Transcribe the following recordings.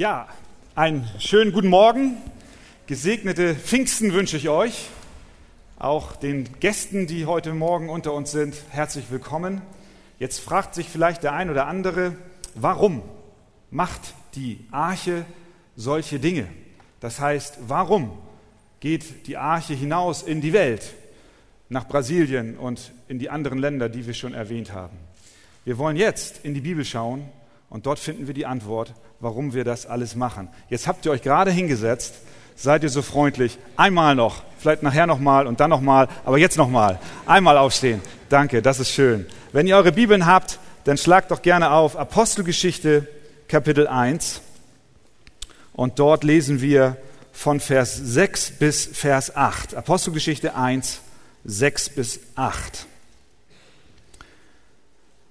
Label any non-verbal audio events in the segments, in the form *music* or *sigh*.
Ja, einen schönen guten Morgen. Gesegnete Pfingsten wünsche ich euch. Auch den Gästen, die heute Morgen unter uns sind, herzlich willkommen. Jetzt fragt sich vielleicht der ein oder andere, warum macht die Arche solche Dinge? Das heißt, warum geht die Arche hinaus in die Welt, nach Brasilien und in die anderen Länder, die wir schon erwähnt haben? Wir wollen jetzt in die Bibel schauen und dort finden wir die Antwort, warum wir das alles machen. Jetzt habt ihr euch gerade hingesetzt, seid ihr so freundlich. Einmal noch, vielleicht nachher nochmal und dann nochmal, aber jetzt nochmal. Einmal aufstehen. Danke, das ist schön. Wenn ihr eure Bibeln habt, dann schlagt doch gerne auf Apostelgeschichte Kapitel 1 und dort lesen wir von Vers 6 bis Vers 8. Apostelgeschichte 1, 6 bis 8.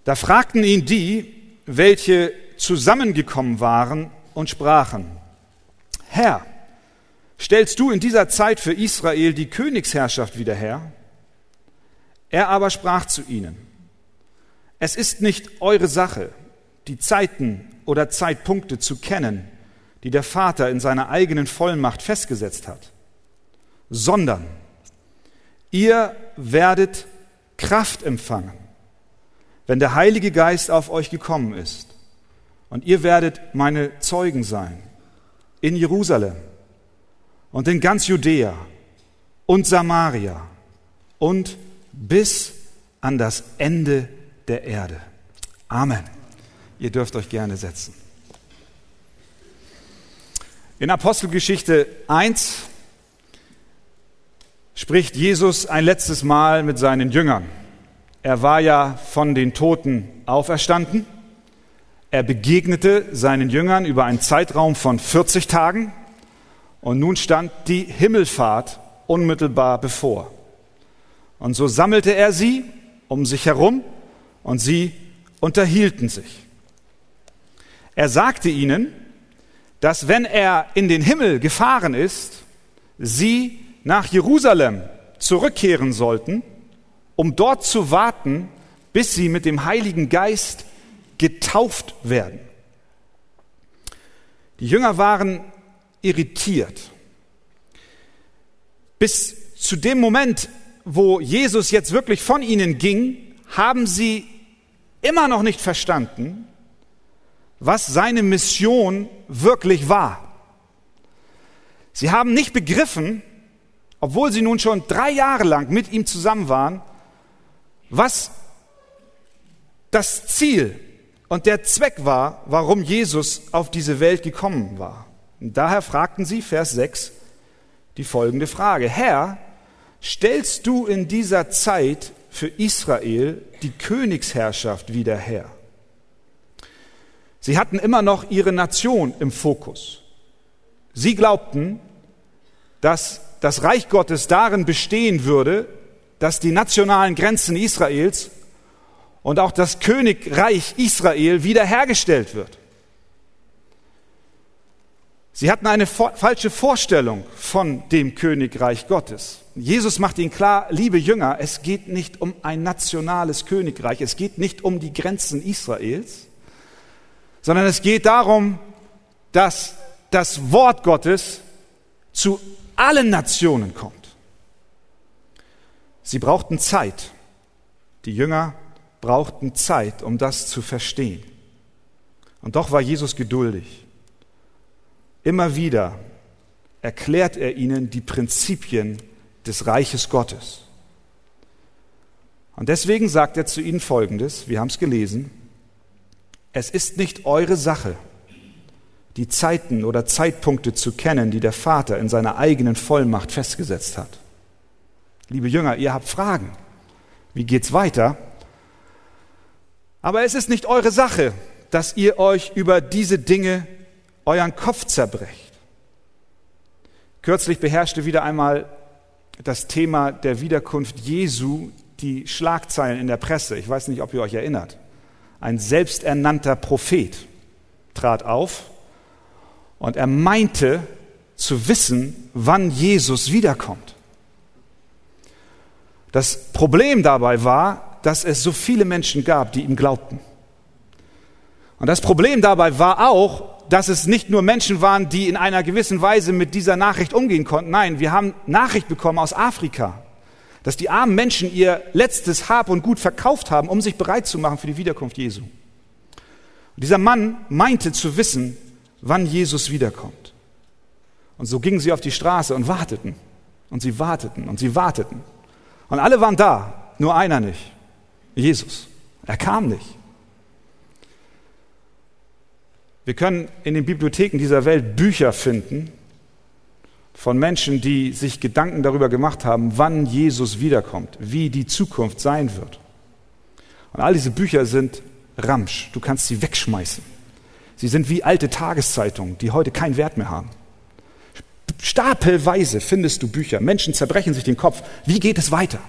Da fragten ihn die, welche zusammengekommen waren und sprachen, Herr, stellst du in dieser Zeit für Israel die Königsherrschaft wieder her? Er aber sprach zu ihnen, es ist nicht eure Sache, die Zeiten oder Zeitpunkte zu kennen, die der Vater in seiner eigenen Vollmacht festgesetzt hat, sondern ihr werdet Kraft empfangen wenn der Heilige Geist auf euch gekommen ist. Und ihr werdet meine Zeugen sein in Jerusalem und in ganz Judäa und Samaria und bis an das Ende der Erde. Amen. Ihr dürft euch gerne setzen. In Apostelgeschichte 1 spricht Jesus ein letztes Mal mit seinen Jüngern. Er war ja von den Toten auferstanden. Er begegnete seinen Jüngern über einen Zeitraum von 40 Tagen und nun stand die Himmelfahrt unmittelbar bevor. Und so sammelte er sie um sich herum und sie unterhielten sich. Er sagte ihnen, dass wenn er in den Himmel gefahren ist, sie nach Jerusalem zurückkehren sollten um dort zu warten, bis sie mit dem Heiligen Geist getauft werden. Die Jünger waren irritiert. Bis zu dem Moment, wo Jesus jetzt wirklich von ihnen ging, haben sie immer noch nicht verstanden, was seine Mission wirklich war. Sie haben nicht begriffen, obwohl sie nun schon drei Jahre lang mit ihm zusammen waren, was das Ziel und der Zweck war, warum Jesus auf diese Welt gekommen war. Und daher fragten sie, Vers 6, die folgende Frage. Herr, stellst du in dieser Zeit für Israel die Königsherrschaft wieder her? Sie hatten immer noch ihre Nation im Fokus. Sie glaubten, dass das Reich Gottes darin bestehen würde, dass die nationalen Grenzen Israels und auch das Königreich Israel wiederhergestellt wird. Sie hatten eine falsche Vorstellung von dem Königreich Gottes. Jesus macht ihnen klar, liebe Jünger, es geht nicht um ein nationales Königreich, es geht nicht um die Grenzen Israels, sondern es geht darum, dass das Wort Gottes zu allen Nationen kommt. Sie brauchten Zeit. Die Jünger brauchten Zeit, um das zu verstehen. Und doch war Jesus geduldig. Immer wieder erklärt er ihnen die Prinzipien des Reiches Gottes. Und deswegen sagt er zu ihnen Folgendes, wir haben es gelesen, es ist nicht eure Sache, die Zeiten oder Zeitpunkte zu kennen, die der Vater in seiner eigenen Vollmacht festgesetzt hat. Liebe Jünger, ihr habt Fragen. Wie geht's weiter? Aber es ist nicht eure Sache, dass ihr euch über diese Dinge euren Kopf zerbrecht. Kürzlich beherrschte wieder einmal das Thema der Wiederkunft Jesu die Schlagzeilen in der Presse. Ich weiß nicht, ob ihr euch erinnert. Ein selbsternannter Prophet trat auf und er meinte zu wissen, wann Jesus wiederkommt. Das Problem dabei war, dass es so viele Menschen gab, die ihm glaubten. Und das Problem dabei war auch, dass es nicht nur Menschen waren, die in einer gewissen Weise mit dieser Nachricht umgehen konnten. Nein, wir haben Nachricht bekommen aus Afrika, dass die armen Menschen ihr letztes Hab und Gut verkauft haben, um sich bereit zu machen für die Wiederkunft Jesu. Und dieser Mann meinte zu wissen, wann Jesus wiederkommt. Und so gingen sie auf die Straße und warteten. Und sie warteten und sie warteten. Und alle waren da, nur einer nicht. Jesus. Er kam nicht. Wir können in den Bibliotheken dieser Welt Bücher finden von Menschen, die sich Gedanken darüber gemacht haben, wann Jesus wiederkommt, wie die Zukunft sein wird. Und all diese Bücher sind Ramsch. Du kannst sie wegschmeißen. Sie sind wie alte Tageszeitungen, die heute keinen Wert mehr haben. Stapelweise findest du Bücher. Menschen zerbrechen sich den Kopf. Wie geht es weiter?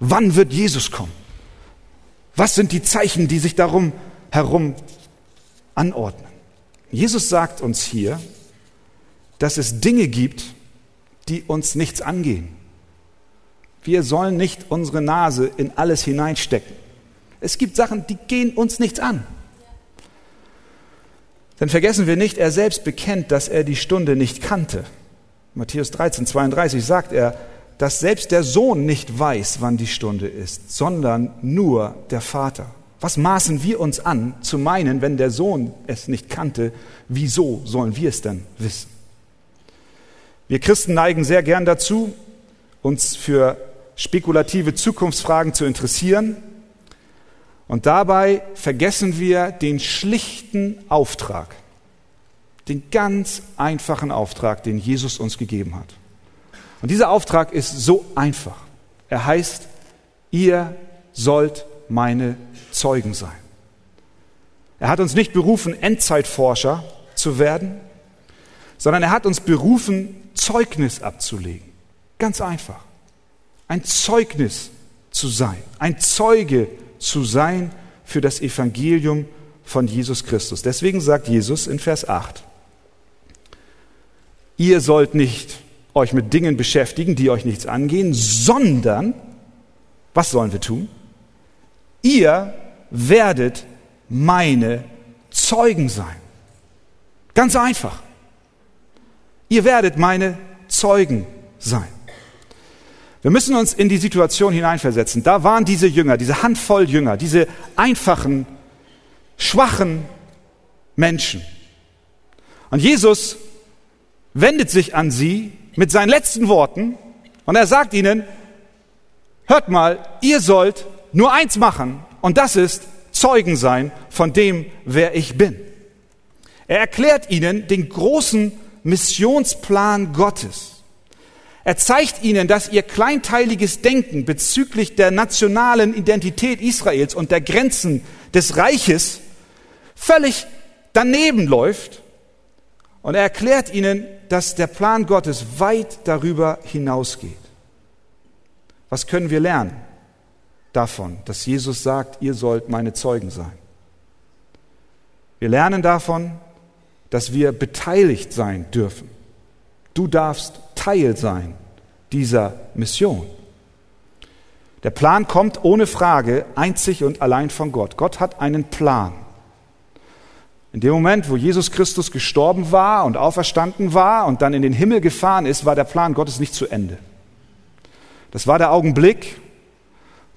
Wann wird Jesus kommen? Was sind die Zeichen, die sich darum herum anordnen? Jesus sagt uns hier, dass es Dinge gibt, die uns nichts angehen. Wir sollen nicht unsere Nase in alles hineinstecken. Es gibt Sachen, die gehen uns nichts an. Denn vergessen wir nicht, er selbst bekennt, dass er die Stunde nicht kannte. Matthäus 13, 32 sagt er, dass selbst der Sohn nicht weiß, wann die Stunde ist, sondern nur der Vater. Was maßen wir uns an, zu meinen, wenn der Sohn es nicht kannte, wieso sollen wir es dann wissen? Wir Christen neigen sehr gern dazu, uns für spekulative Zukunftsfragen zu interessieren. Und dabei vergessen wir den schlichten Auftrag, den ganz einfachen Auftrag, den Jesus uns gegeben hat. Und dieser Auftrag ist so einfach. Er heißt, ihr sollt meine Zeugen sein. Er hat uns nicht berufen, Endzeitforscher zu werden, sondern er hat uns berufen, Zeugnis abzulegen. Ganz einfach. Ein Zeugnis zu sein, ein Zeuge zu sein für das Evangelium von Jesus Christus. Deswegen sagt Jesus in Vers 8, ihr sollt nicht euch mit Dingen beschäftigen, die euch nichts angehen, sondern, was sollen wir tun? Ihr werdet meine Zeugen sein. Ganz einfach. Ihr werdet meine Zeugen sein. Wir müssen uns in die Situation hineinversetzen. Da waren diese Jünger, diese Handvoll Jünger, diese einfachen, schwachen Menschen. Und Jesus wendet sich an sie mit seinen letzten Worten und er sagt ihnen, hört mal, ihr sollt nur eins machen und das ist Zeugen sein von dem, wer ich bin. Er erklärt ihnen den großen Missionsplan Gottes. Er zeigt ihnen, dass ihr kleinteiliges Denken bezüglich der nationalen Identität Israels und der Grenzen des Reiches völlig daneben läuft. Und er erklärt ihnen, dass der Plan Gottes weit darüber hinausgeht. Was können wir lernen davon, dass Jesus sagt, ihr sollt meine Zeugen sein? Wir lernen davon, dass wir beteiligt sein dürfen. Du darfst Teil sein dieser Mission. Der Plan kommt ohne Frage einzig und allein von Gott. Gott hat einen Plan. In dem Moment, wo Jesus Christus gestorben war und auferstanden war und dann in den Himmel gefahren ist, war der Plan Gottes nicht zu Ende. Das war der Augenblick,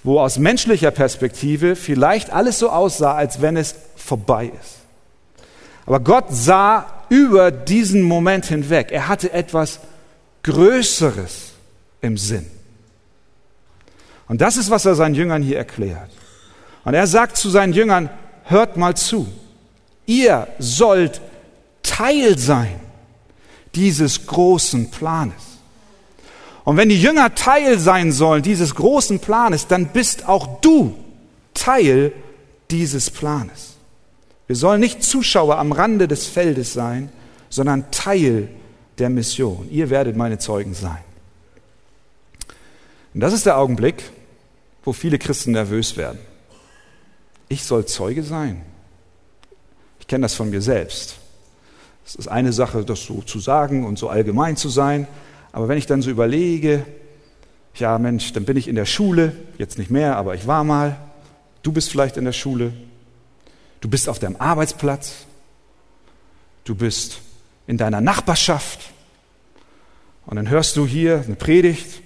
wo aus menschlicher Perspektive vielleicht alles so aussah, als wenn es vorbei ist. Aber Gott sah über diesen Moment hinweg. Er hatte etwas Größeres im Sinn. Und das ist, was er seinen Jüngern hier erklärt. Und er sagt zu seinen Jüngern, hört mal zu. Ihr sollt Teil sein dieses großen Planes. Und wenn die Jünger Teil sein sollen dieses großen Planes, dann bist auch du Teil dieses Planes. Wir sollen nicht Zuschauer am Rande des Feldes sein, sondern Teil der Mission. Ihr werdet meine Zeugen sein. Und das ist der Augenblick, wo viele Christen nervös werden. Ich soll Zeuge sein. Ich kenne das von mir selbst. Es ist eine Sache, das so zu sagen und so allgemein zu sein. Aber wenn ich dann so überlege, ja Mensch, dann bin ich in der Schule, jetzt nicht mehr, aber ich war mal. Du bist vielleicht in der Schule, Du bist auf deinem Arbeitsplatz. du bist in deiner Nachbarschaft und dann hörst du hier eine Predigt,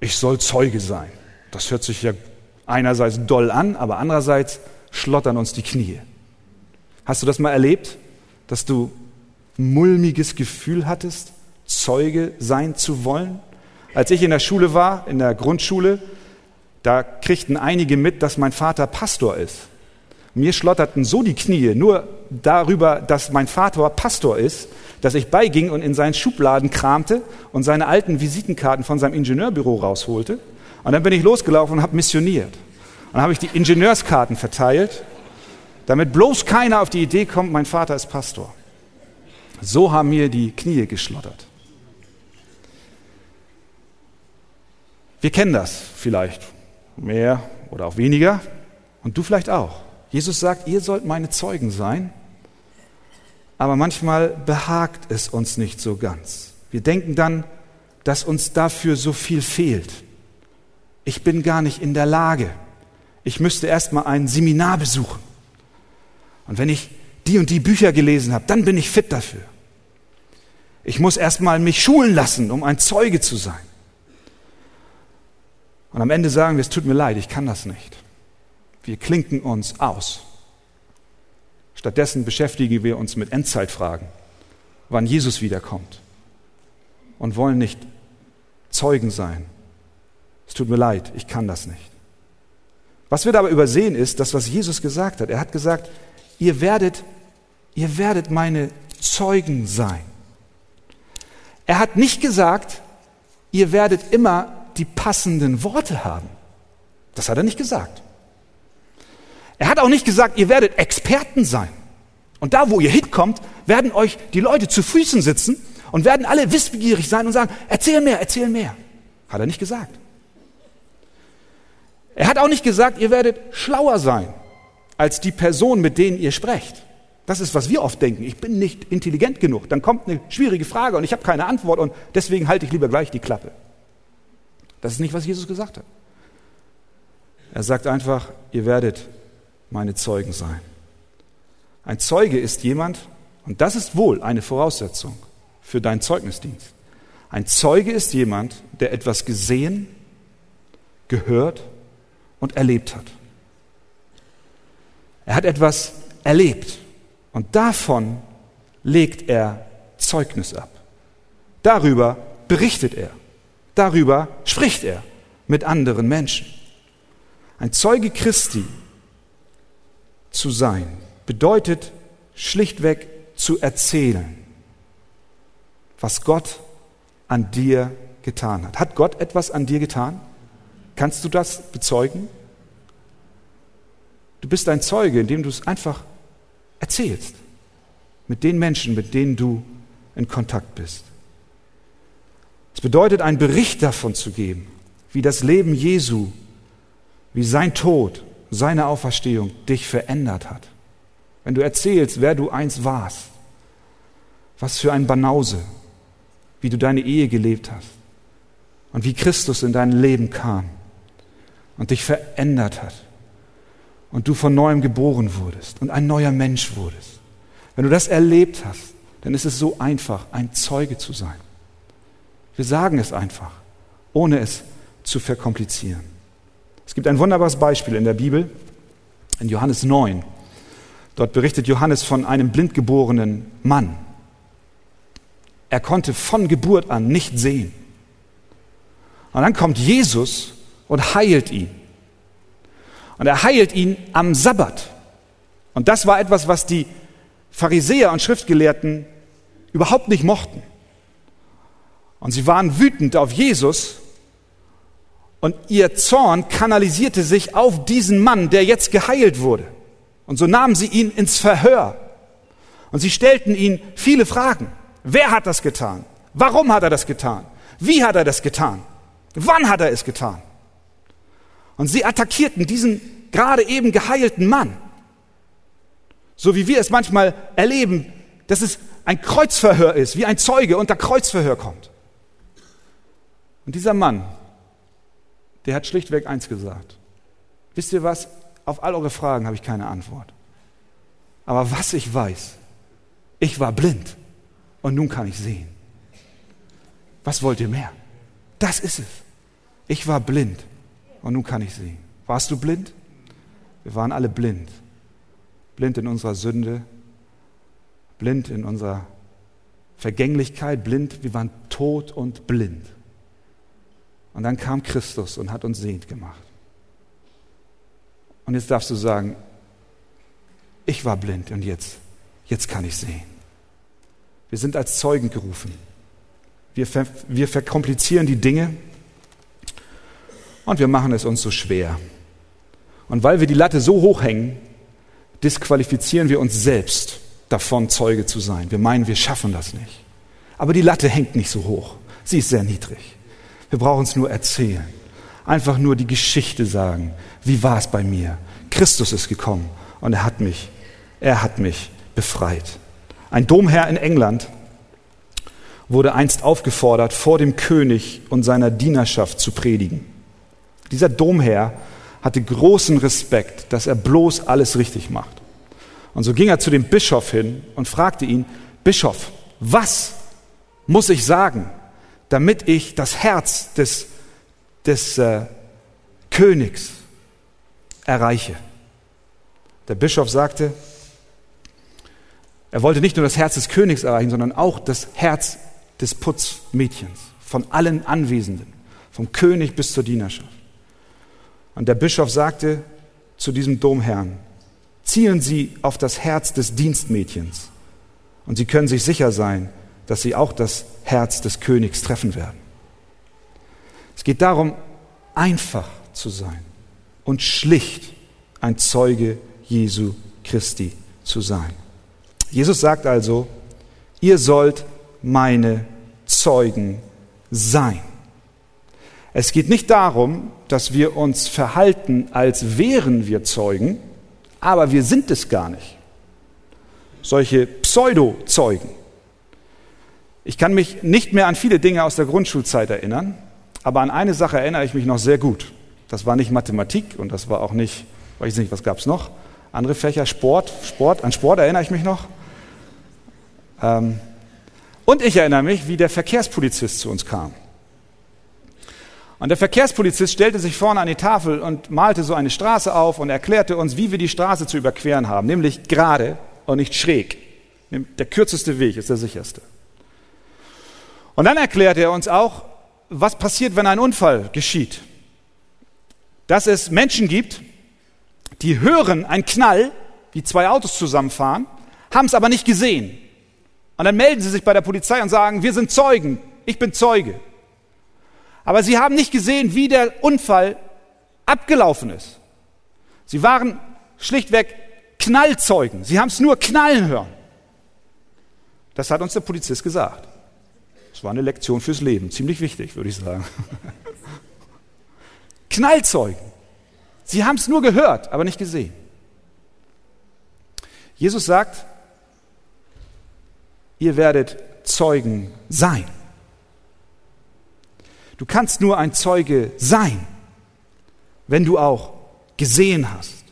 ich soll Zeuge sein. Das hört sich ja einerseits doll an, aber andererseits schlottern uns die Knie. Hast du das mal erlebt, dass du ein mulmiges Gefühl hattest, Zeuge sein zu wollen? Als ich in der Schule war, in der Grundschule, da kriegten einige mit, dass mein Vater Pastor ist. Mir schlotterten so die Knie nur darüber, dass mein Vater Pastor ist, dass ich beiging und in seinen Schubladen kramte und seine alten Visitenkarten von seinem Ingenieurbüro rausholte. Und dann bin ich losgelaufen und habe missioniert. Und dann habe ich die Ingenieurskarten verteilt, damit bloß keiner auf die Idee kommt, mein Vater ist Pastor. So haben mir die Knie geschlottert. Wir kennen das vielleicht mehr oder auch weniger und du vielleicht auch. Jesus sagt, ihr sollt meine Zeugen sein, aber manchmal behagt es uns nicht so ganz. Wir denken dann, dass uns dafür so viel fehlt. Ich bin gar nicht in der Lage. Ich müsste erst mal ein Seminar besuchen. Und wenn ich die und die Bücher gelesen habe, dann bin ich fit dafür. Ich muss erst mal mich schulen lassen, um ein Zeuge zu sein. Und am Ende sagen wir, es tut mir leid, ich kann das nicht. Wir klinken uns aus. Stattdessen beschäftigen wir uns mit Endzeitfragen, wann Jesus wiederkommt und wollen nicht Zeugen sein. Es tut mir leid, ich kann das nicht. Was wir aber übersehen ist, das, was Jesus gesagt hat. Er hat gesagt, ihr werdet, ihr werdet meine Zeugen sein. Er hat nicht gesagt, ihr werdet immer die passenden Worte haben. Das hat er nicht gesagt. Er hat auch nicht gesagt, ihr werdet Experten sein. Und da, wo ihr hinkommt, werden euch die Leute zu Füßen sitzen und werden alle wissbegierig sein und sagen, erzähl mehr, erzähl mehr. Hat er nicht gesagt. Er hat auch nicht gesagt, ihr werdet schlauer sein als die Person, mit denen ihr sprecht. Das ist, was wir oft denken. Ich bin nicht intelligent genug. Dann kommt eine schwierige Frage und ich habe keine Antwort und deswegen halte ich lieber gleich die Klappe. Das ist nicht, was Jesus gesagt hat. Er sagt einfach, ihr werdet meine Zeugen sein. Ein Zeuge ist jemand, und das ist wohl eine Voraussetzung für deinen Zeugnisdienst. Ein Zeuge ist jemand, der etwas gesehen, gehört und erlebt hat. Er hat etwas erlebt und davon legt er Zeugnis ab. Darüber berichtet er. Darüber spricht er mit anderen Menschen. Ein Zeuge Christi zu sein bedeutet schlichtweg zu erzählen, was Gott an dir getan hat. Hat Gott etwas an dir getan? Kannst du das bezeugen? Du bist ein Zeuge, indem du es einfach erzählst mit den Menschen, mit denen du in Kontakt bist. Es bedeutet, einen Bericht davon zu geben, wie das Leben Jesu, wie sein Tod, seine Auferstehung dich verändert hat. Wenn du erzählst, wer du einst warst, was für ein Banause, wie du deine Ehe gelebt hast und wie Christus in dein Leben kam und dich verändert hat und du von neuem geboren wurdest und ein neuer Mensch wurdest. Wenn du das erlebt hast, dann ist es so einfach, ein Zeuge zu sein. Wir sagen es einfach, ohne es zu verkomplizieren. Es gibt ein wunderbares Beispiel in der Bibel, in Johannes 9. Dort berichtet Johannes von einem blindgeborenen Mann. Er konnte von Geburt an nicht sehen. Und dann kommt Jesus und heilt ihn. Und er heilt ihn am Sabbat. Und das war etwas, was die Pharisäer und Schriftgelehrten überhaupt nicht mochten. Und sie waren wütend auf Jesus und ihr Zorn kanalisierte sich auf diesen Mann, der jetzt geheilt wurde. Und so nahmen sie ihn ins Verhör. Und sie stellten ihn viele Fragen. Wer hat das getan? Warum hat er das getan? Wie hat er das getan? Wann hat er es getan? Und sie attackierten diesen gerade eben geheilten Mann. So wie wir es manchmal erleben, dass es ein Kreuzverhör ist, wie ein Zeuge unter Kreuzverhör kommt. Und dieser Mann, der hat schlichtweg eins gesagt. Wisst ihr was? Auf all eure Fragen habe ich keine Antwort. Aber was ich weiß, Ich war blind und nun kann ich sehen. Was wollt ihr mehr? Das ist es. Ich war blind und nun kann ich sehen. Warst du blind? Wir waren alle blind. Blind in unserer Sünde, blind in unserer Vergänglichkeit, blind. Wir waren tot und blind. Und dann kam Christus und hat uns sehend gemacht. Und jetzt darfst du sagen, ich war blind und jetzt, jetzt kann ich sehen. Wir sind als Zeugen gerufen. Wir, ver, wir verkomplizieren die Dinge und wir machen es uns so schwer. Und weil wir die Latte so hoch hängen, disqualifizieren wir uns selbst davon, Zeuge zu sein. Wir meinen, wir schaffen das nicht. Aber die Latte hängt nicht so hoch. Sie ist sehr niedrig. Wir brauchen es nur erzählen. Einfach nur die Geschichte sagen. Wie war es bei mir? Christus ist gekommen und er hat mich, er hat mich befreit. Ein Domherr in England wurde einst aufgefordert, vor dem König und seiner Dienerschaft zu predigen. Dieser Domherr hatte großen Respekt, dass er bloß alles richtig macht. Und so ging er zu dem Bischof hin und fragte ihn, Bischof, was muss ich sagen, damit ich das Herz des, des äh, Königs erreiche? Der Bischof sagte, er wollte nicht nur das Herz des Königs erreichen, sondern auch das Herz des Putzmädchens, von allen Anwesenden, vom König bis zur Dienerschaft. Und der Bischof sagte zu diesem Domherrn, zielen Sie auf das Herz des Dienstmädchens und Sie können sich sicher sein, dass Sie auch das Herz des Königs treffen werden. Es geht darum, einfach zu sein und schlicht ein Zeuge Jesu Christi zu sein. Jesus sagt also, ihr sollt meine Zeugen sein. Es geht nicht darum, dass wir uns verhalten, als wären wir Zeugen, aber wir sind es gar nicht. Solche Pseudo-Zeugen. Ich kann mich nicht mehr an viele Dinge aus der Grundschulzeit erinnern, aber an eine Sache erinnere ich mich noch sehr gut. Das war nicht Mathematik und das war auch nicht, weiß nicht, was gab es noch? Andere Fächer, Sport, Sport, an Sport erinnere ich mich noch. Ähm, und ich erinnere mich, wie der Verkehrspolizist zu uns kam. Und der Verkehrspolizist stellte sich vorne an die Tafel und malte so eine Straße auf und erklärte uns, wie wir die Straße zu überqueren haben, nämlich gerade und nicht schräg. Der kürzeste Weg ist der sicherste. Und dann erklärte er uns auch, was passiert, wenn ein Unfall geschieht. Dass es Menschen gibt, die hören einen Knall, wie zwei Autos zusammenfahren, haben es aber nicht gesehen. Und dann melden sie sich bei der Polizei und sagen, wir sind Zeugen, ich bin Zeuge. Aber sie haben nicht gesehen, wie der Unfall abgelaufen ist. Sie waren schlichtweg Knallzeugen. Sie haben es nur knallen hören. Das hat uns der Polizist gesagt. Das war eine Lektion fürs Leben. Ziemlich wichtig, würde ich sagen. *laughs* Knallzeugen. Sie haben es nur gehört, aber nicht gesehen. Jesus sagt, ihr werdet Zeugen sein. Du kannst nur ein Zeuge sein, wenn du auch gesehen hast,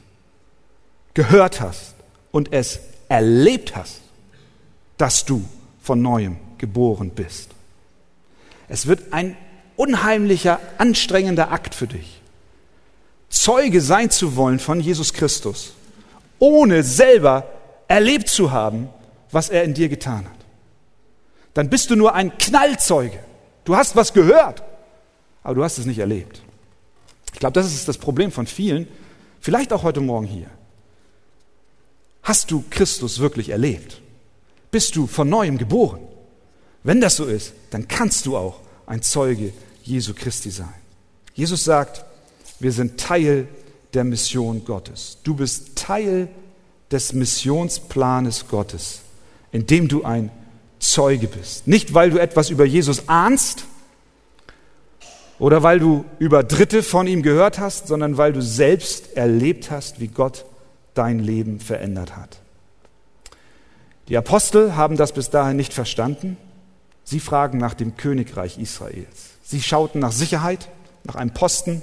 gehört hast und es erlebt hast, dass du von neuem geboren bist. Es wird ein unheimlicher, anstrengender Akt für dich, Zeuge sein zu wollen von Jesus Christus, ohne selber erlebt zu haben, was er in dir getan hat. Dann bist du nur ein Knallzeuge. Du hast was gehört, aber du hast es nicht erlebt. Ich glaube, das ist das Problem von vielen, vielleicht auch heute Morgen hier. Hast du Christus wirklich erlebt? Bist du von neuem geboren? Wenn das so ist, dann kannst du auch ein Zeuge Jesu Christi sein. Jesus sagt, wir sind Teil der Mission Gottes. Du bist Teil des Missionsplanes Gottes, indem du ein Zeuge bist. Nicht, weil du etwas über Jesus ahnst, oder weil du über Dritte von ihm gehört hast, sondern weil du selbst erlebt hast, wie Gott dein Leben verändert hat. Die Apostel haben das bis dahin nicht verstanden. Sie fragen nach dem Königreich Israels. Sie schauten nach Sicherheit, nach einem Posten,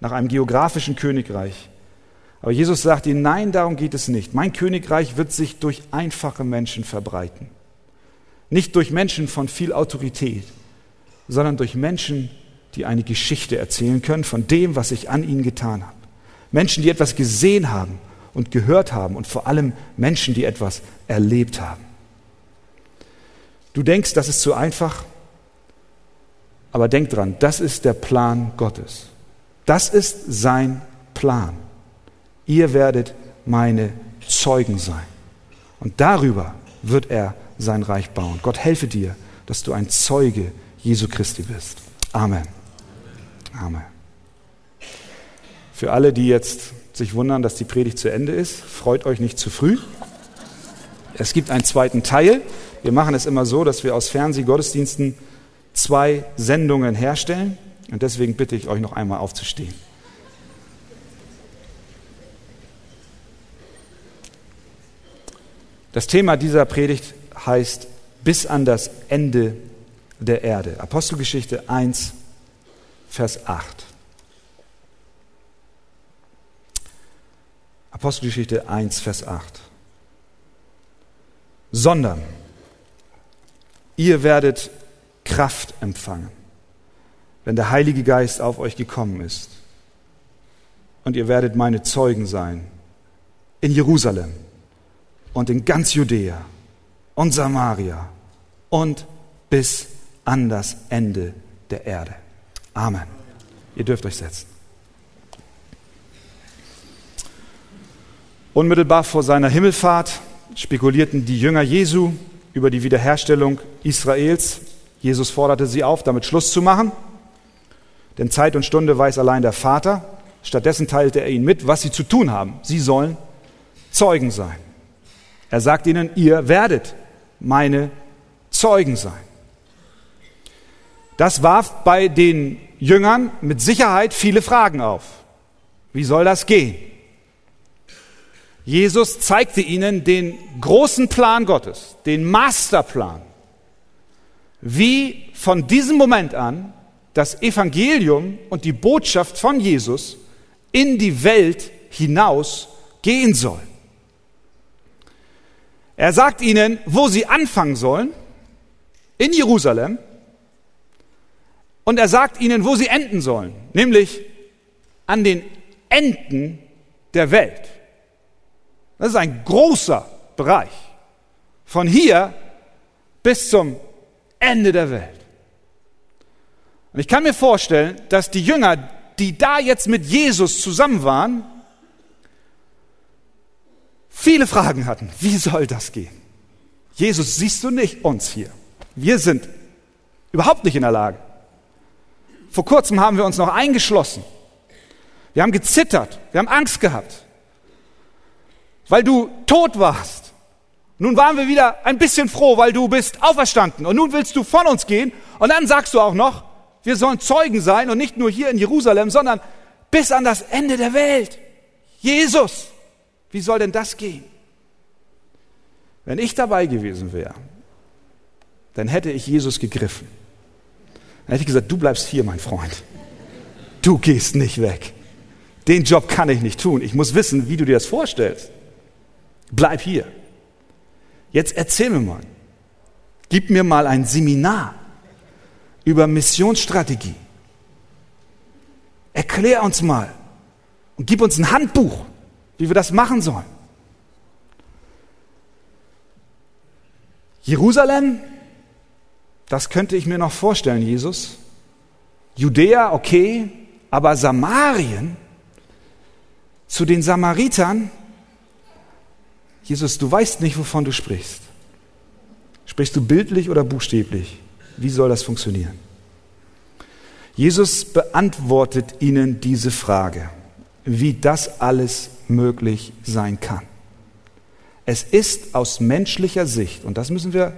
nach einem geografischen Königreich. Aber Jesus sagt ihnen, nein, darum geht es nicht. Mein Königreich wird sich durch einfache Menschen verbreiten. Nicht durch Menschen von viel Autorität, sondern durch Menschen, die eine Geschichte erzählen können von dem, was ich an ihnen getan habe. Menschen, die etwas gesehen haben und gehört haben und vor allem Menschen, die etwas erlebt haben. Du denkst, das ist zu einfach, aber denk dran, das ist der Plan Gottes. Das ist sein Plan. Ihr werdet meine Zeugen sein. Und darüber wird er sein Reich bauen. Gott helfe dir, dass du ein Zeuge Jesu Christi bist. Amen. Amen. Für alle, die jetzt sich wundern, dass die Predigt zu Ende ist, freut euch nicht zu früh. Es gibt einen zweiten Teil. Wir machen es immer so, dass wir aus Fernsehgottesdiensten zwei Sendungen herstellen. Und deswegen bitte ich euch noch einmal aufzustehen. Das Thema dieser Predigt heißt bis an das Ende der Erde. Apostelgeschichte 1, Vers 8. Apostelgeschichte 1, Vers 8. Sondern ihr werdet Kraft empfangen, wenn der Heilige Geist auf euch gekommen ist. Und ihr werdet meine Zeugen sein in Jerusalem und in ganz Judäa und Samaria und bis an das Ende der Erde. Amen. Ihr dürft euch setzen. Unmittelbar vor seiner Himmelfahrt spekulierten die Jünger Jesu über die Wiederherstellung Israels. Jesus forderte sie auf, damit Schluss zu machen. Denn Zeit und Stunde weiß allein der Vater. Stattdessen teilte er ihnen mit, was sie zu tun haben. Sie sollen Zeugen sein. Er sagt ihnen, ihr werdet meine Zeugen sein. Das warf bei den Jüngern mit Sicherheit viele Fragen auf. Wie soll das gehen? Jesus zeigte ihnen den großen Plan Gottes, den Masterplan, wie von diesem Moment an das Evangelium und die Botschaft von Jesus in die Welt hinaus gehen soll. Er sagt ihnen, wo sie anfangen sollen, in Jerusalem, und er sagt ihnen, wo sie enden sollen, nämlich an den Enden der Welt. Das ist ein großer Bereich. Von hier bis zum Ende der Welt. Und ich kann mir vorstellen, dass die Jünger, die da jetzt mit Jesus zusammen waren, viele Fragen hatten. Wie soll das gehen? Jesus, siehst du nicht uns hier? Wir sind überhaupt nicht in der Lage. Vor kurzem haben wir uns noch eingeschlossen. Wir haben gezittert, wir haben Angst gehabt, weil du tot warst. Nun waren wir wieder ein bisschen froh, weil du bist auferstanden und nun willst du von uns gehen und dann sagst du auch noch, wir sollen Zeugen sein und nicht nur hier in Jerusalem, sondern bis an das Ende der Welt. Jesus, wie soll denn das gehen? Wenn ich dabei gewesen wäre, dann hätte ich Jesus gegriffen. Dann hätte ich gesagt, du bleibst hier, mein Freund. Du gehst nicht weg. Den Job kann ich nicht tun. Ich muss wissen, wie du dir das vorstellst. Bleib hier. Jetzt erzähl mir mal. Gib mir mal ein Seminar über Missionsstrategie. Erklär uns mal und gib uns ein Handbuch, wie wir das machen sollen. Jerusalem das könnte ich mir noch vorstellen, Jesus. Judäa, okay, aber Samarien, zu den Samaritern, Jesus, du weißt nicht, wovon du sprichst. Sprichst du bildlich oder buchstäblich? Wie soll das funktionieren? Jesus beantwortet ihnen diese Frage, wie das alles möglich sein kann. Es ist aus menschlicher Sicht, und das müssen wir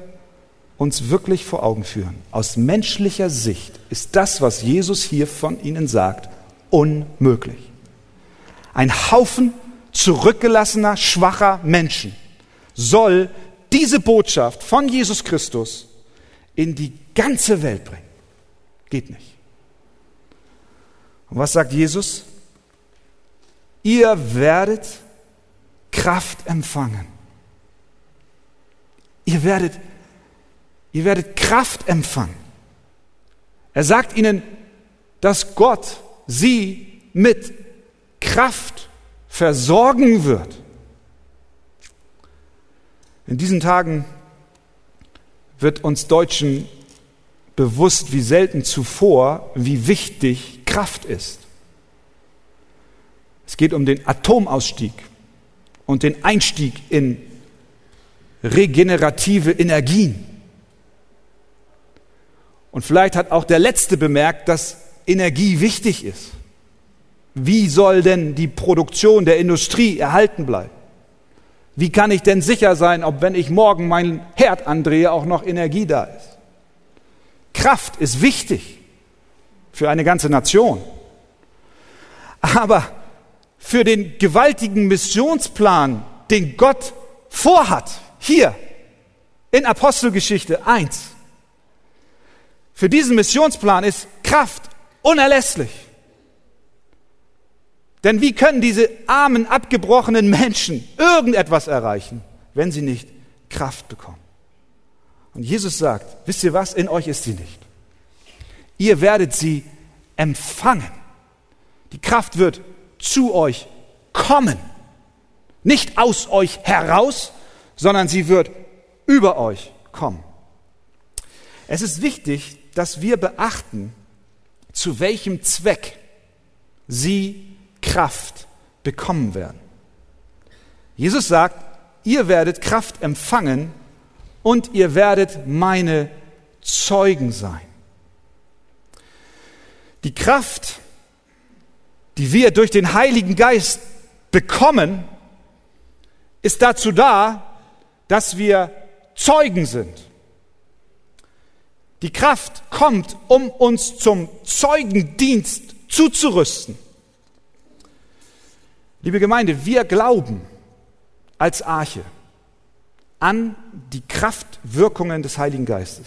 uns wirklich vor Augen führen. Aus menschlicher Sicht ist das, was Jesus hier von ihnen sagt, unmöglich. Ein Haufen zurückgelassener, schwacher Menschen soll diese Botschaft von Jesus Christus in die ganze Welt bringen. Geht nicht. Und was sagt Jesus? ihr werdet Kraft empfangen. Ihr werdet, ihr werdet Kraft empfangen. Er sagt ihnen, dass Gott sie mit Kraft versorgen wird. In diesen Tagen wird uns Deutschen bewusst wie selten zuvor, wie wichtig Kraft ist. Es geht um den Atomausstieg und den Einstieg in regenerative Energien. Und vielleicht hat auch der Letzte bemerkt, dass Energie wichtig ist. Wie soll denn die Produktion der Industrie erhalten bleiben? Wie kann ich denn sicher sein, ob wenn ich morgen meinen Herd andrehe, auch noch Energie da ist? Kraft ist wichtig für eine ganze Nation. Aber für den gewaltigen Missionsplan, den Gott vorhat, hier in Apostelgeschichte 1, für diesen Missionsplan ist Kraft unerlässlich. Denn wie können diese armen, abgebrochenen Menschen irgendetwas erreichen, wenn sie nicht Kraft bekommen? Und Jesus sagt, wisst ihr was, in euch ist sie nicht. Ihr werdet sie empfangen. Die Kraft wird zu euch kommen. Nicht aus euch heraus, sondern sie wird über euch kommen. Es ist wichtig, dass wir beachten, zu welchem Zweck sie Kraft bekommen werden. Jesus sagt, ihr werdet Kraft empfangen und ihr werdet meine Zeugen sein. Die Kraft, die wir durch den Heiligen Geist bekommen, ist dazu da, dass wir Zeugen sind. Die Kraft kommt, um uns zum Zeugendienst zuzurüsten. Liebe Gemeinde, wir glauben als Arche an die Kraftwirkungen des Heiligen Geistes.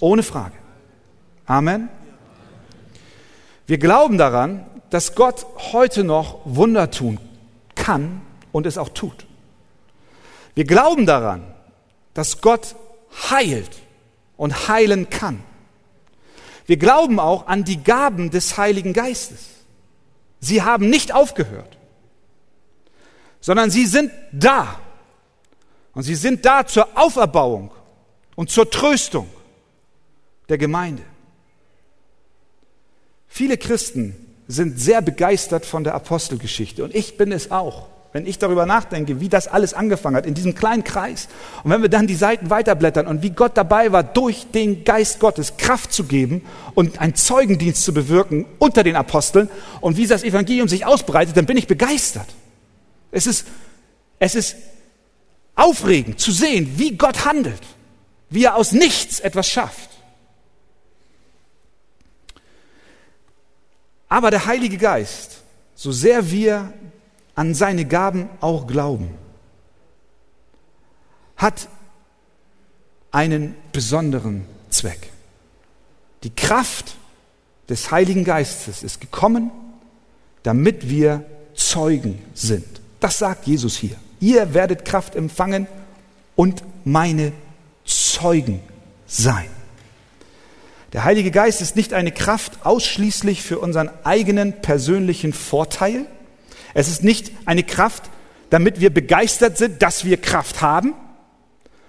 Ohne Frage. Amen. Wir glauben daran, dass Gott heute noch Wunder tun kann und es auch tut. Wir glauben daran, dass Gott heilt und heilen kann. Wir glauben auch an die Gaben des Heiligen Geistes. Sie haben nicht aufgehört, sondern sie sind da. Und sie sind da zur Auferbauung und zur Tröstung der Gemeinde. Viele Christen sind sehr begeistert von der Apostelgeschichte und ich bin es auch. Wenn ich darüber nachdenke, wie das alles angefangen hat, in diesem kleinen Kreis. Und wenn wir dann die Seiten weiterblättern und wie Gott dabei war, durch den Geist Gottes Kraft zu geben und einen Zeugendienst zu bewirken unter den Aposteln und wie das Evangelium sich ausbreitet, dann bin ich begeistert. Es ist, es ist aufregend zu sehen, wie Gott handelt, wie er aus nichts etwas schafft. Aber der Heilige Geist, so sehr wir an seine Gaben auch glauben, hat einen besonderen Zweck. Die Kraft des Heiligen Geistes ist gekommen, damit wir Zeugen sind. Das sagt Jesus hier. Ihr werdet Kraft empfangen und meine Zeugen sein. Der Heilige Geist ist nicht eine Kraft ausschließlich für unseren eigenen persönlichen Vorteil. Es ist nicht eine Kraft, damit wir begeistert sind, dass wir Kraft haben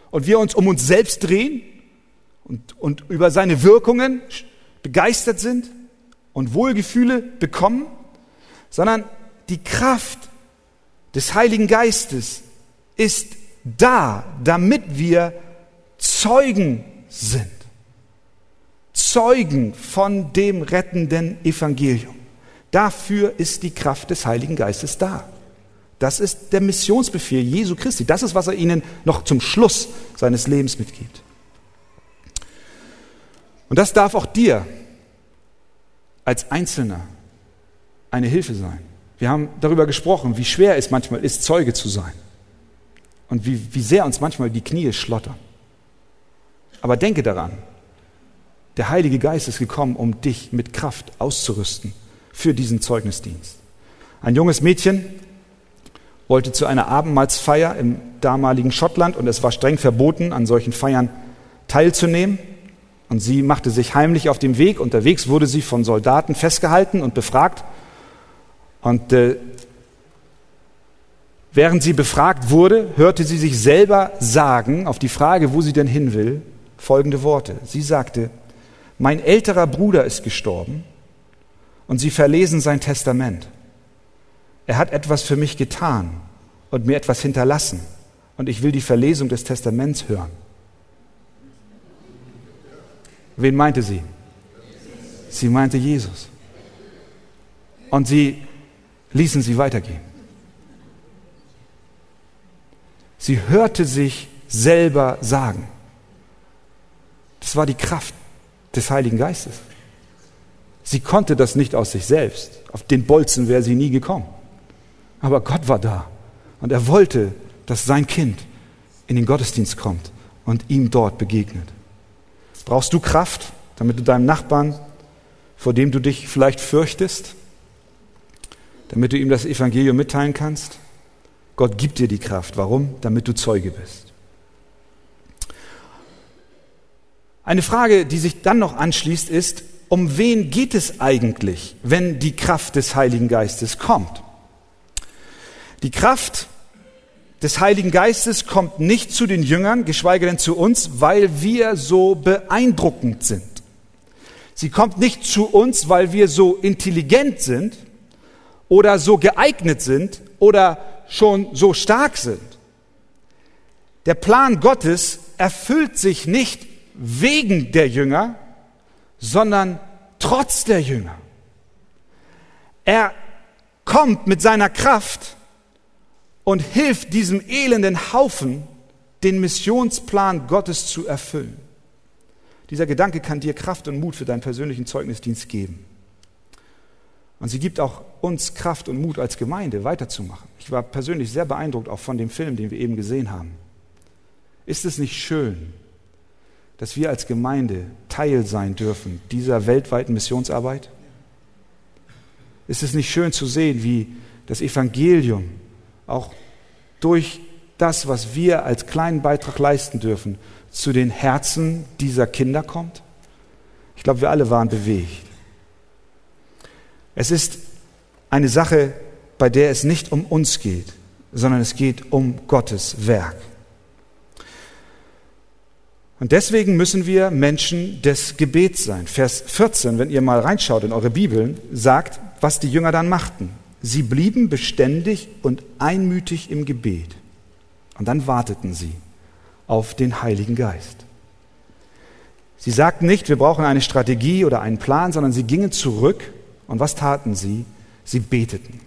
und wir uns um uns selbst drehen und, und über seine Wirkungen begeistert sind und Wohlgefühle bekommen, sondern die Kraft des Heiligen Geistes ist da, damit wir Zeugen sind. Zeugen von dem rettenden Evangelium. Dafür ist die Kraft des Heiligen Geistes da. Das ist der Missionsbefehl Jesu Christi. Das ist, was er ihnen noch zum Schluss seines Lebens mitgibt. Und das darf auch dir als Einzelner eine Hilfe sein. Wir haben darüber gesprochen, wie schwer es manchmal ist, Zeuge zu sein. Und wie, wie sehr uns manchmal die Knie schlottern. Aber denke daran, der Heilige Geist ist gekommen, um dich mit Kraft auszurüsten für diesen Zeugnisdienst. Ein junges Mädchen wollte zu einer Abendmahlsfeier im damaligen Schottland und es war streng verboten, an solchen Feiern teilzunehmen. Und sie machte sich heimlich auf den Weg. Unterwegs wurde sie von Soldaten festgehalten und befragt. Und äh, während sie befragt wurde, hörte sie sich selber sagen, auf die Frage, wo sie denn hin will, folgende Worte. Sie sagte, mein älterer Bruder ist gestorben und sie verlesen sein Testament. Er hat etwas für mich getan und mir etwas hinterlassen und ich will die Verlesung des Testaments hören. Wen meinte sie? Sie meinte Jesus. Und sie ließen sie weitergehen. Sie hörte sich selber sagen. Das war die Kraft des Heiligen Geistes. Sie konnte das nicht aus sich selbst. Auf den Bolzen wäre sie nie gekommen. Aber Gott war da. Und er wollte, dass sein Kind in den Gottesdienst kommt und ihm dort begegnet. Brauchst du Kraft, damit du deinem Nachbarn, vor dem du dich vielleicht fürchtest, damit du ihm das Evangelium mitteilen kannst? Gott gibt dir die Kraft. Warum? Damit du Zeuge bist. Eine Frage, die sich dann noch anschließt, ist, um wen geht es eigentlich, wenn die Kraft des Heiligen Geistes kommt? Die Kraft des Heiligen Geistes kommt nicht zu den Jüngern, geschweige denn zu uns, weil wir so beeindruckend sind. Sie kommt nicht zu uns, weil wir so intelligent sind oder so geeignet sind oder schon so stark sind. Der Plan Gottes erfüllt sich nicht wegen der Jünger, sondern trotz der Jünger. Er kommt mit seiner Kraft und hilft diesem elenden Haufen, den Missionsplan Gottes zu erfüllen. Dieser Gedanke kann dir Kraft und Mut für deinen persönlichen Zeugnisdienst geben. Und sie gibt auch uns Kraft und Mut als Gemeinde weiterzumachen. Ich war persönlich sehr beeindruckt auch von dem Film, den wir eben gesehen haben. Ist es nicht schön, dass wir als Gemeinde Teil sein dürfen dieser weltweiten Missionsarbeit? Ist es nicht schön zu sehen, wie das Evangelium auch durch das, was wir als kleinen Beitrag leisten dürfen, zu den Herzen dieser Kinder kommt? Ich glaube, wir alle waren bewegt. Es ist eine Sache, bei der es nicht um uns geht, sondern es geht um Gottes Werk. Und deswegen müssen wir Menschen des Gebets sein. Vers 14, wenn ihr mal reinschaut in eure Bibeln, sagt, was die Jünger dann machten. Sie blieben beständig und einmütig im Gebet. Und dann warteten sie auf den Heiligen Geist. Sie sagten nicht, wir brauchen eine Strategie oder einen Plan, sondern sie gingen zurück und was taten sie? Sie beteten.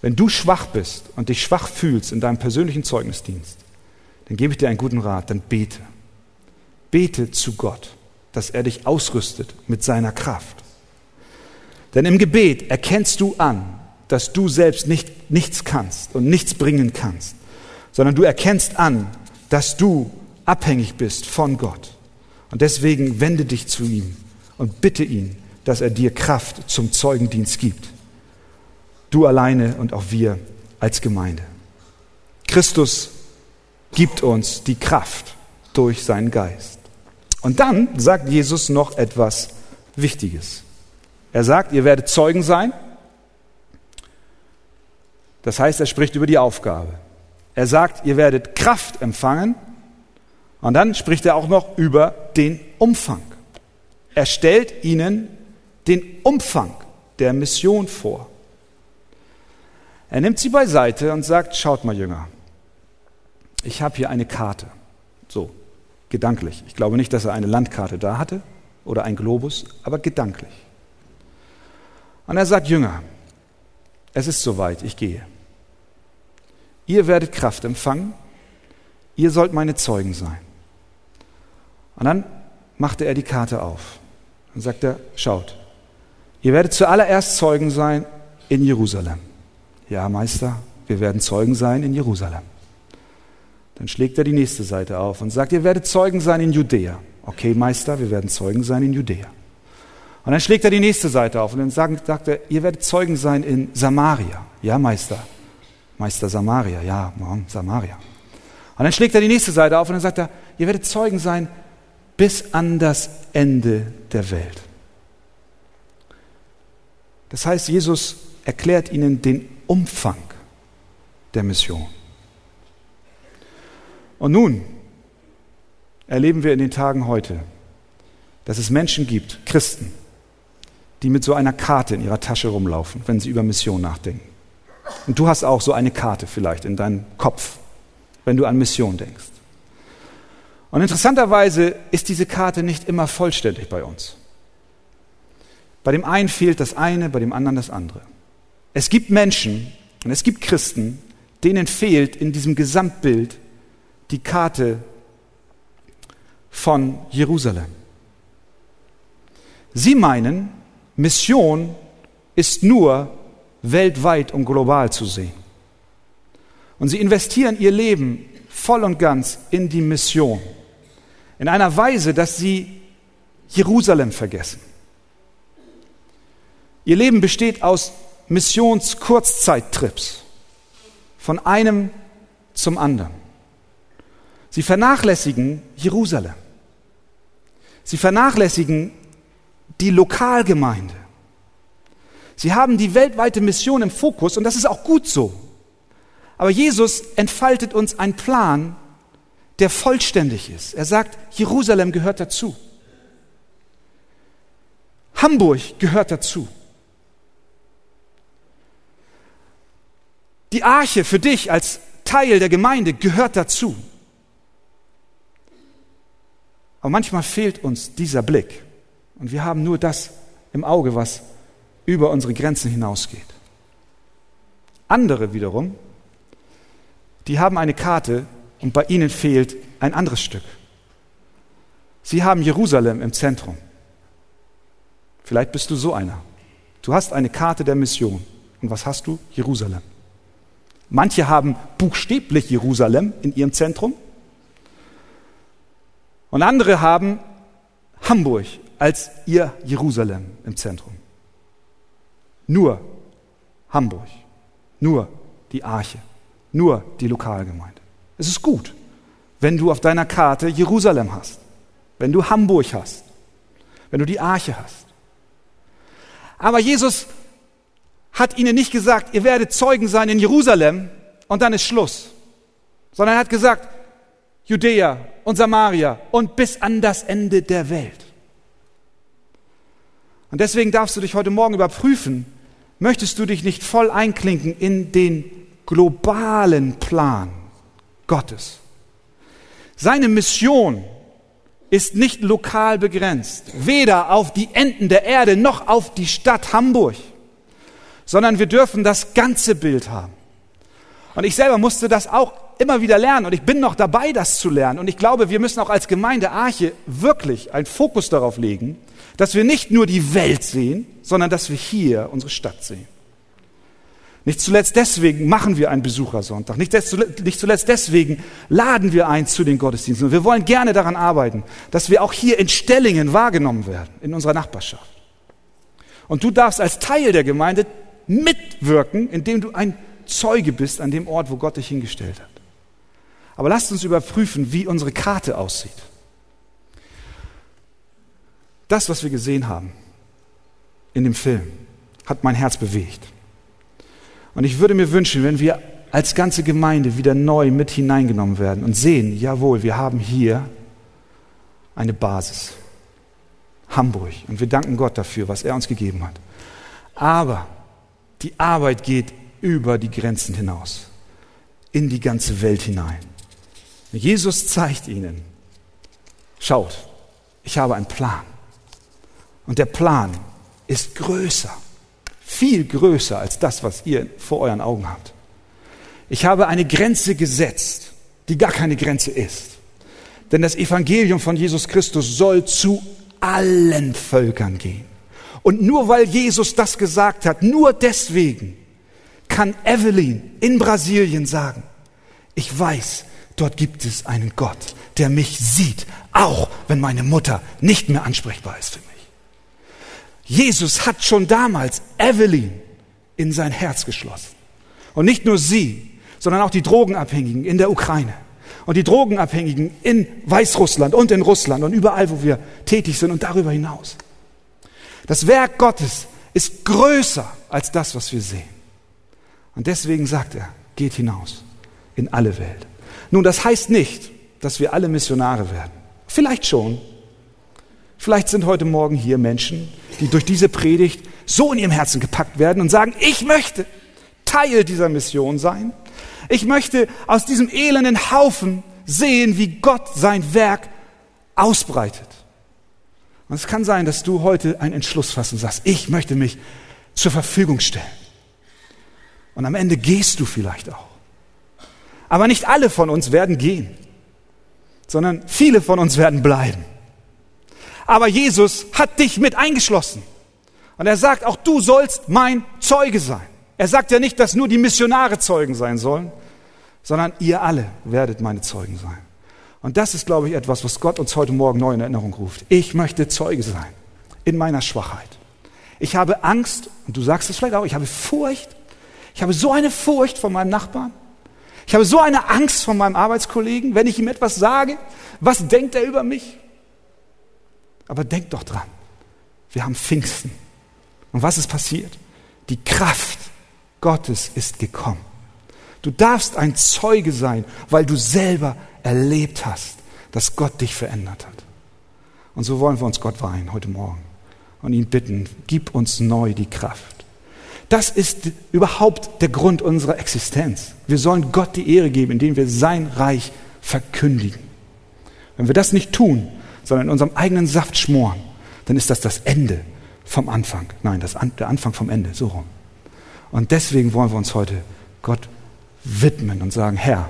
Wenn du schwach bist und dich schwach fühlst in deinem persönlichen Zeugnisdienst, dann gebe ich dir einen guten Rat, dann bete. Bete zu Gott, dass er dich ausrüstet mit seiner Kraft. Denn im Gebet erkennst du an, dass du selbst nicht, nichts kannst und nichts bringen kannst, sondern du erkennst an, dass du abhängig bist von Gott. Und deswegen wende dich zu ihm und bitte ihn, dass er dir Kraft zum Zeugendienst gibt. Du alleine und auch wir als Gemeinde. Christus gibt uns die Kraft durch seinen Geist. Und dann sagt Jesus noch etwas Wichtiges. Er sagt, ihr werdet Zeugen sein. Das heißt, er spricht über die Aufgabe. Er sagt, ihr werdet Kraft empfangen. Und dann spricht er auch noch über den Umfang. Er stellt ihnen den Umfang der Mission vor. Er nimmt sie beiseite und sagt, schaut mal Jünger, ich habe hier eine Karte. So, gedanklich. Ich glaube nicht, dass er eine Landkarte da hatte oder ein Globus, aber gedanklich. Und er sagt, Jünger, es ist soweit, ich gehe. Ihr werdet Kraft empfangen, ihr sollt meine Zeugen sein. Und dann machte er die Karte auf und sagte, schaut, ihr werdet zuallererst Zeugen sein in Jerusalem. Ja, Meister, wir werden Zeugen sein in Jerusalem. Dann schlägt er die nächste Seite auf und sagt, ihr werdet Zeugen sein in Judäa. Okay, Meister, wir werden Zeugen sein in Judäa. Und dann schlägt er die nächste Seite auf und dann sagt, sagt er, ihr werdet Zeugen sein in Samaria. Ja, Meister. Meister Samaria, ja, Samaria. Und dann schlägt er die nächste Seite auf und dann sagt er, ihr werdet Zeugen sein bis an das Ende der Welt. Das heißt, Jesus erklärt ihnen den Umfang der Mission. Und nun erleben wir in den Tagen heute, dass es Menschen gibt, Christen, die mit so einer Karte in ihrer Tasche rumlaufen, wenn sie über Mission nachdenken. Und du hast auch so eine Karte vielleicht in deinem Kopf, wenn du an Mission denkst. Und interessanterweise ist diese Karte nicht immer vollständig bei uns. Bei dem einen fehlt das eine, bei dem anderen das andere. Es gibt Menschen und es gibt Christen, denen fehlt in diesem Gesamtbild die Karte von Jerusalem. Sie meinen, Mission ist nur weltweit und global zu sehen. Und sie investieren ihr Leben voll und ganz in die Mission. In einer Weise, dass sie Jerusalem vergessen. Ihr Leben besteht aus Missionskurzzeittrips von einem zum anderen. Sie vernachlässigen Jerusalem. Sie vernachlässigen die Lokalgemeinde. Sie haben die weltweite Mission im Fokus und das ist auch gut so. Aber Jesus entfaltet uns einen Plan, der vollständig ist. Er sagt, Jerusalem gehört dazu. Hamburg gehört dazu. Die Arche für dich als Teil der Gemeinde gehört dazu. Aber manchmal fehlt uns dieser Blick und wir haben nur das im Auge, was über unsere Grenzen hinausgeht. Andere wiederum, die haben eine Karte und bei ihnen fehlt ein anderes Stück. Sie haben Jerusalem im Zentrum. Vielleicht bist du so einer. Du hast eine Karte der Mission. Und was hast du? Jerusalem. Manche haben buchstäblich Jerusalem in ihrem Zentrum und andere haben Hamburg als ihr Jerusalem im Zentrum. Nur Hamburg, nur die Arche, nur die Lokalgemeinde. Es ist gut, wenn du auf deiner Karte Jerusalem hast, wenn du Hamburg hast, wenn du die Arche hast. Aber Jesus hat ihnen nicht gesagt, ihr werdet Zeugen sein in Jerusalem und dann ist Schluss, sondern er hat gesagt, Judäa und Samaria und bis an das Ende der Welt. Und deswegen darfst du dich heute Morgen überprüfen, möchtest du dich nicht voll einklinken in den globalen Plan Gottes. Seine Mission ist nicht lokal begrenzt, weder auf die Enden der Erde noch auf die Stadt Hamburg sondern wir dürfen das ganze Bild haben. Und ich selber musste das auch immer wieder lernen und ich bin noch dabei, das zu lernen. Und ich glaube, wir müssen auch als Gemeinde Arche wirklich einen Fokus darauf legen, dass wir nicht nur die Welt sehen, sondern dass wir hier unsere Stadt sehen. Nicht zuletzt deswegen machen wir einen Besuchersonntag. Nicht, nicht zuletzt deswegen laden wir ein zu den Gottesdiensten. Und wir wollen gerne daran arbeiten, dass wir auch hier in Stellingen wahrgenommen werden, in unserer Nachbarschaft. Und du darfst als Teil der Gemeinde mitwirken, indem du ein Zeuge bist an dem Ort, wo Gott dich hingestellt hat. Aber lasst uns überprüfen, wie unsere Karte aussieht. Das, was wir gesehen haben in dem Film, hat mein Herz bewegt. Und ich würde mir wünschen, wenn wir als ganze Gemeinde wieder neu mit hineingenommen werden und sehen, jawohl, wir haben hier eine Basis. Hamburg. Und wir danken Gott dafür, was er uns gegeben hat. Aber die Arbeit geht über die Grenzen hinaus, in die ganze Welt hinein. Jesus zeigt ihnen, schaut, ich habe einen Plan. Und der Plan ist größer, viel größer als das, was ihr vor euren Augen habt. Ich habe eine Grenze gesetzt, die gar keine Grenze ist. Denn das Evangelium von Jesus Christus soll zu allen Völkern gehen. Und nur weil Jesus das gesagt hat, nur deswegen kann Evelyn in Brasilien sagen, ich weiß, dort gibt es einen Gott, der mich sieht, auch wenn meine Mutter nicht mehr ansprechbar ist für mich. Jesus hat schon damals Evelyn in sein Herz geschlossen. Und nicht nur sie, sondern auch die Drogenabhängigen in der Ukraine und die Drogenabhängigen in Weißrussland und in Russland und überall, wo wir tätig sind und darüber hinaus. Das Werk Gottes ist größer als das, was wir sehen. Und deswegen sagt er, geht hinaus in alle Welt. Nun, das heißt nicht, dass wir alle Missionare werden. Vielleicht schon. Vielleicht sind heute Morgen hier Menschen, die durch diese Predigt so in ihrem Herzen gepackt werden und sagen, ich möchte Teil dieser Mission sein. Ich möchte aus diesem elenden Haufen sehen, wie Gott sein Werk ausbreitet. Und es kann sein, dass du heute einen Entschluss fasst sagst, ich möchte mich zur Verfügung stellen. Und am Ende gehst du vielleicht auch. Aber nicht alle von uns werden gehen, sondern viele von uns werden bleiben. Aber Jesus hat dich mit eingeschlossen. Und er sagt, auch du sollst mein Zeuge sein. Er sagt ja nicht, dass nur die Missionare Zeugen sein sollen, sondern ihr alle werdet meine Zeugen sein. Und das ist, glaube ich, etwas, was Gott uns heute Morgen neu in Erinnerung ruft. Ich möchte Zeuge sein in meiner Schwachheit. Ich habe Angst, und du sagst es vielleicht auch, ich habe Furcht. Ich habe so eine Furcht vor meinem Nachbarn. Ich habe so eine Angst vor meinem Arbeitskollegen, wenn ich ihm etwas sage. Was denkt er über mich? Aber denk doch dran, wir haben Pfingsten. Und was ist passiert? Die Kraft Gottes ist gekommen. Du darfst ein Zeuge sein, weil du selber erlebt hast, dass Gott dich verändert hat. Und so wollen wir uns Gott weihen heute Morgen und ihn bitten, gib uns neu die Kraft. Das ist überhaupt der Grund unserer Existenz. Wir sollen Gott die Ehre geben, indem wir sein Reich verkündigen. Wenn wir das nicht tun, sondern in unserem eigenen Saft schmoren, dann ist das das Ende vom Anfang. Nein, das, der Anfang vom Ende, so rum. Und deswegen wollen wir uns heute Gott widmen und sagen, Herr,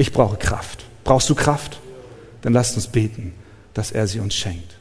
ich brauche Kraft. Brauchst du Kraft? Dann lasst uns beten, dass er sie uns schenkt.